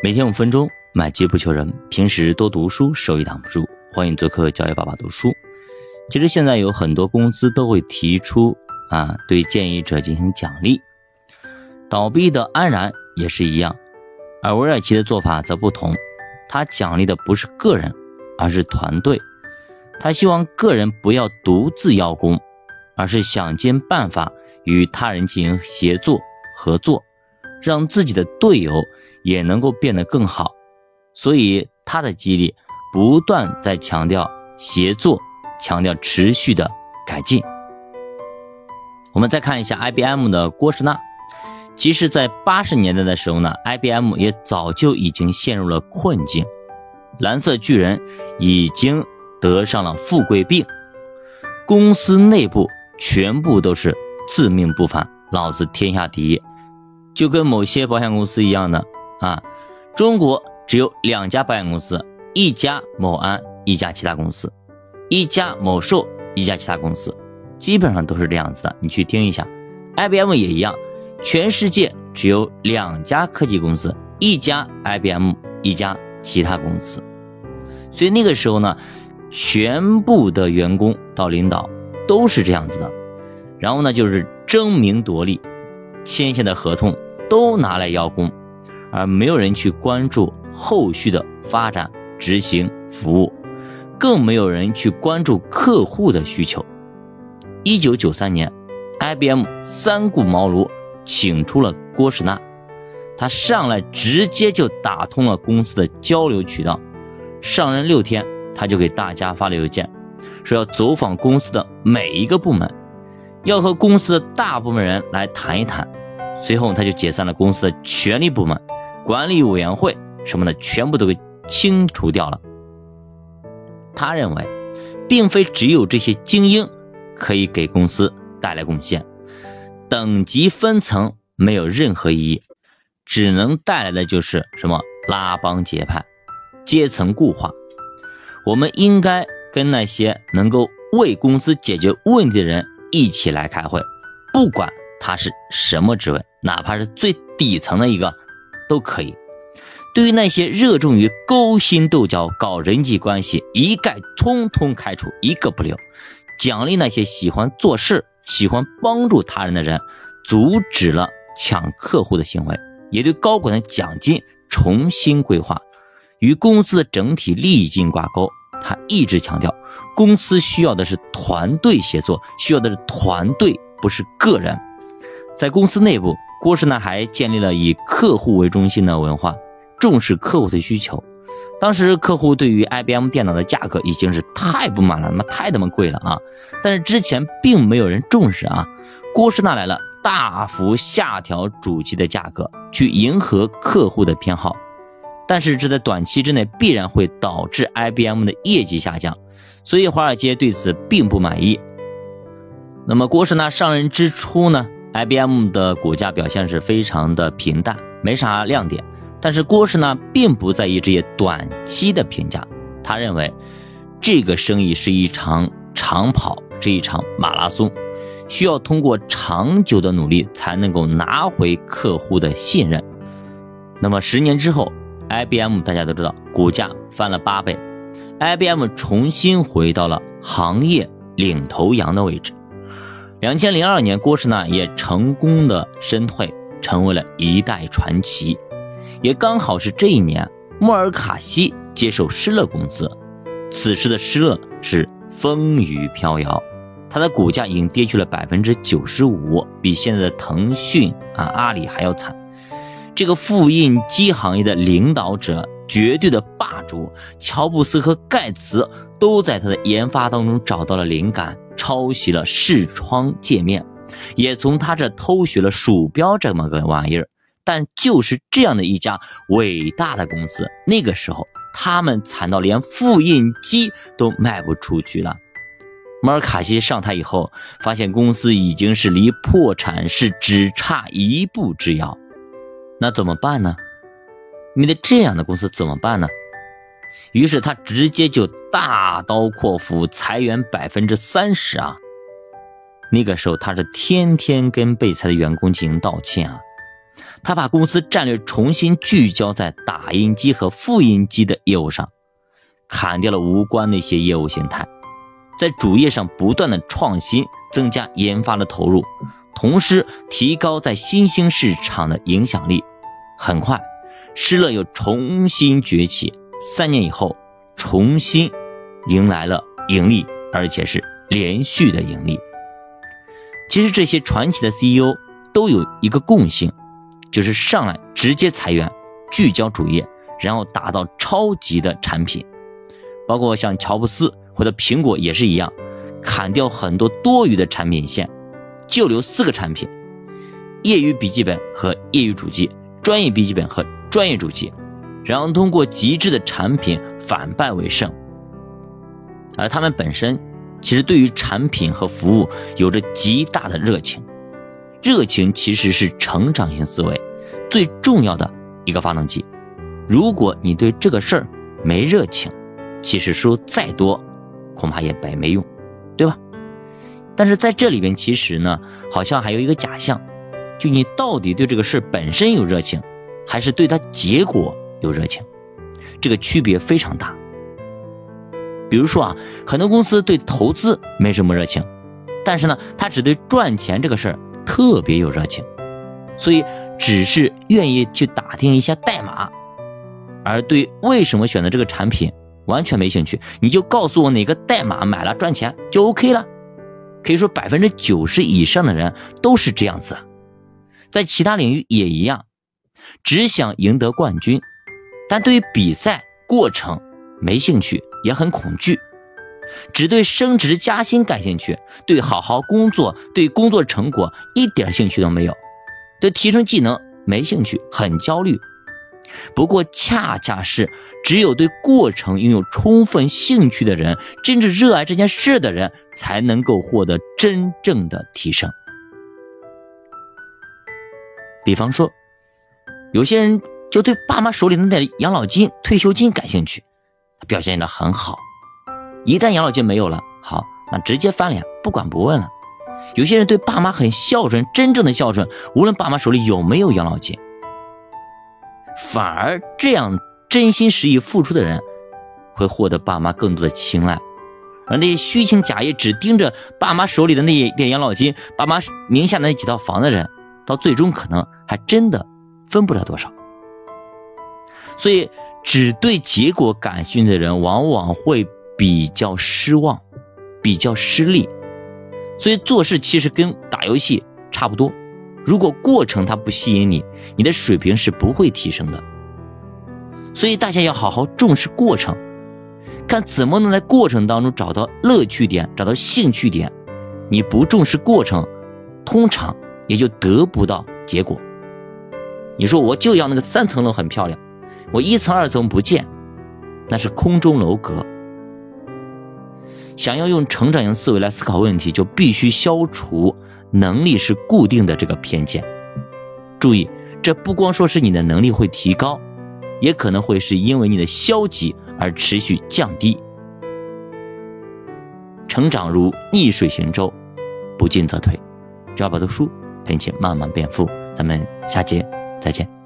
每天五分钟，买机不求人。平时多读书，收益挡不住。欢迎做客教育爸爸读书。其实现在有很多公司都会提出啊，对建议者进行奖励。倒闭的安然也是一样，而韦尔奇的做法则不同，他奖励的不是个人，而是团队。他希望个人不要独自邀功，而是想尽办法与他人进行协作合作，让自己的队友。也能够变得更好，所以他的激励不断在强调协作，强调持续的改进。我们再看一下 IBM 的郭士纳，其实，在八十年代的时候呢，IBM 也早就已经陷入了困境，蓝色巨人已经得上了富贵病，公司内部全部都是自命不凡，老子天下第一，就跟某些保险公司一样的。啊，中国只有两家保险公司，一家某安，一家其他公司，一家某寿，一家其他公司，基本上都是这样子的。你去听一下，IBM 也一样，全世界只有两家科技公司，一家 IBM，一家其他公司。所以那个时候呢，全部的员工到领导都是这样子的，然后呢就是争名夺利，签下的合同都拿来邀功。而没有人去关注后续的发展、执行、服务，更没有人去关注客户的需求。一九九三年，IBM 三顾茅庐，请出了郭士纳，他上来直接就打通了公司的交流渠道。上任六天，他就给大家发了邮件，说要走访公司的每一个部门，要和公司的大部分人来谈一谈。随后，他就解散了公司的权力部门。管理委员会什么的全部都给清除掉了。他认为，并非只有这些精英可以给公司带来贡献，等级分层没有任何意义，只能带来的就是什么拉帮结派、阶层固化。我们应该跟那些能够为公司解决问题的人一起来开会，不管他是什么职位，哪怕是最底层的一个。都可以。对于那些热衷于勾心斗角、搞人际关系，一概通通开除，一个不留。奖励那些喜欢做事、喜欢帮助他人的人，阻止了抢客户的行为，也对高管的奖金重新规划，与公司的整体利益进挂钩。他一直强调，公司需要的是团队协作，需要的是团队，不是个人。在公司内部。郭士呢还建立了以客户为中心的文化，重视客户的需求。当时客户对于 IBM 电脑的价格已经是太不满了，他妈太他妈贵了啊！但是之前并没有人重视啊。郭士纳来了，大幅下调主机的价格，去迎合客户的偏好。但是这在短期之内必然会导致 IBM 的业绩下降，所以华尔街对此并不满意。那么郭士纳上任之初呢？IBM 的股价表现是非常的平淡，没啥亮点。但是郭氏呢，并不在意这些短期的评价。他认为，这个生意是一场长跑，是一场马拉松，需要通过长久的努力才能够拿回客户的信任。那么十年之后，IBM 大家都知道，股价翻了八倍，IBM 重新回到了行业领头羊的位置。两千零二年，郭士纳也成功的身退，成为了一代传奇。也刚好是这一年，莫尔卡西接手施乐公司。此时的施乐是风雨飘摇，它的股价已经跌去了百分之九十五，比现在的腾讯啊、阿里还要惨。这个复印机行业的领导者，绝对的霸主，乔布斯和盖茨都在他的研发当中找到了灵感。抄袭了视窗界面，也从他这偷学了鼠标这么个玩意儿。但就是这样的一家伟大的公司，那个时候他们惨到连复印机都卖不出去了。马尔卡西上台以后，发现公司已经是离破产是只差一步之遥。那怎么办呢？面对这样的公司怎么办呢？于是他直接就大刀阔斧裁员百分之三十啊！那个时候他是天天跟被裁的员工进行道歉啊。他把公司战略重新聚焦在打印机和复印机的业务上，砍掉了无关的一些业务形态，在主业上不断的创新，增加研发的投入，同时提高在新兴市场的影响力。很快，施乐又重新崛起，三年以后，重新迎来了盈利，而且是连续的盈利。其实这些传奇的 CEO 都有一个共性。就是上来直接裁员，聚焦主业，然后打造超级的产品，包括像乔布斯或者苹果也是一样，砍掉很多多余的产品线，就留四个产品：业余笔记本和业余主机，专业笔记本和专业主机，然后通过极致的产品反败为胜。而他们本身其实对于产品和服务有着极大的热情。热情其实是成长型思维最重要的一个发动机。如果你对这个事儿没热情，其实说再多，恐怕也白没用，对吧？但是在这里边，其实呢，好像还有一个假象，就你到底对这个事本身有热情，还是对它结果有热情？这个区别非常大。比如说啊，很多公司对投资没什么热情，但是呢，他只对赚钱这个事儿。特别有热情，所以只是愿意去打听一下代码，而对为什么选择这个产品完全没兴趣。你就告诉我哪个代码买了赚钱就 OK 了。可以说百分之九十以上的人都是这样子，在其他领域也一样，只想赢得冠军，但对比赛过程没兴趣，也很恐惧。只对升职加薪感兴趣，对好好工作、对工作成果一点兴趣都没有，对提升技能没兴趣，很焦虑。不过，恰恰是只有对过程拥有充分兴趣的人，真正热爱这件事的人，才能够获得真正的提升。比方说，有些人就对爸妈手里的那点养老金、退休金感兴趣，他表现的很好。一旦养老金没有了，好，那直接翻脸，不管不问了。有些人对爸妈很孝顺，真正的孝顺，无论爸妈手里有没有养老金，反而这样真心实意付出的人，会获得爸妈更多的青睐。而那些虚情假意，只盯着爸妈手里的那一点养老金，爸妈名下的那几套房的人，到最终可能还真的分不了多少。所以，只对结果感兴趣的人，往往会。比较失望，比较失利，所以做事其实跟打游戏差不多。如果过程它不吸引你，你的水平是不会提升的。所以大家要好好重视过程，看怎么能在过程当中找到乐趣点，找到兴趣点。你不重视过程，通常也就得不到结果。你说我就要那个三层楼很漂亮，我一层二层不见，那是空中楼阁。想要用成长型思维来思考问题，就必须消除能力是固定的这个偏见。注意，这不光说是你的能力会提高，也可能会是因为你的消极而持续降低。成长如逆水行舟，不进则退。只要把读书陪你慢慢变富。咱们下节再见。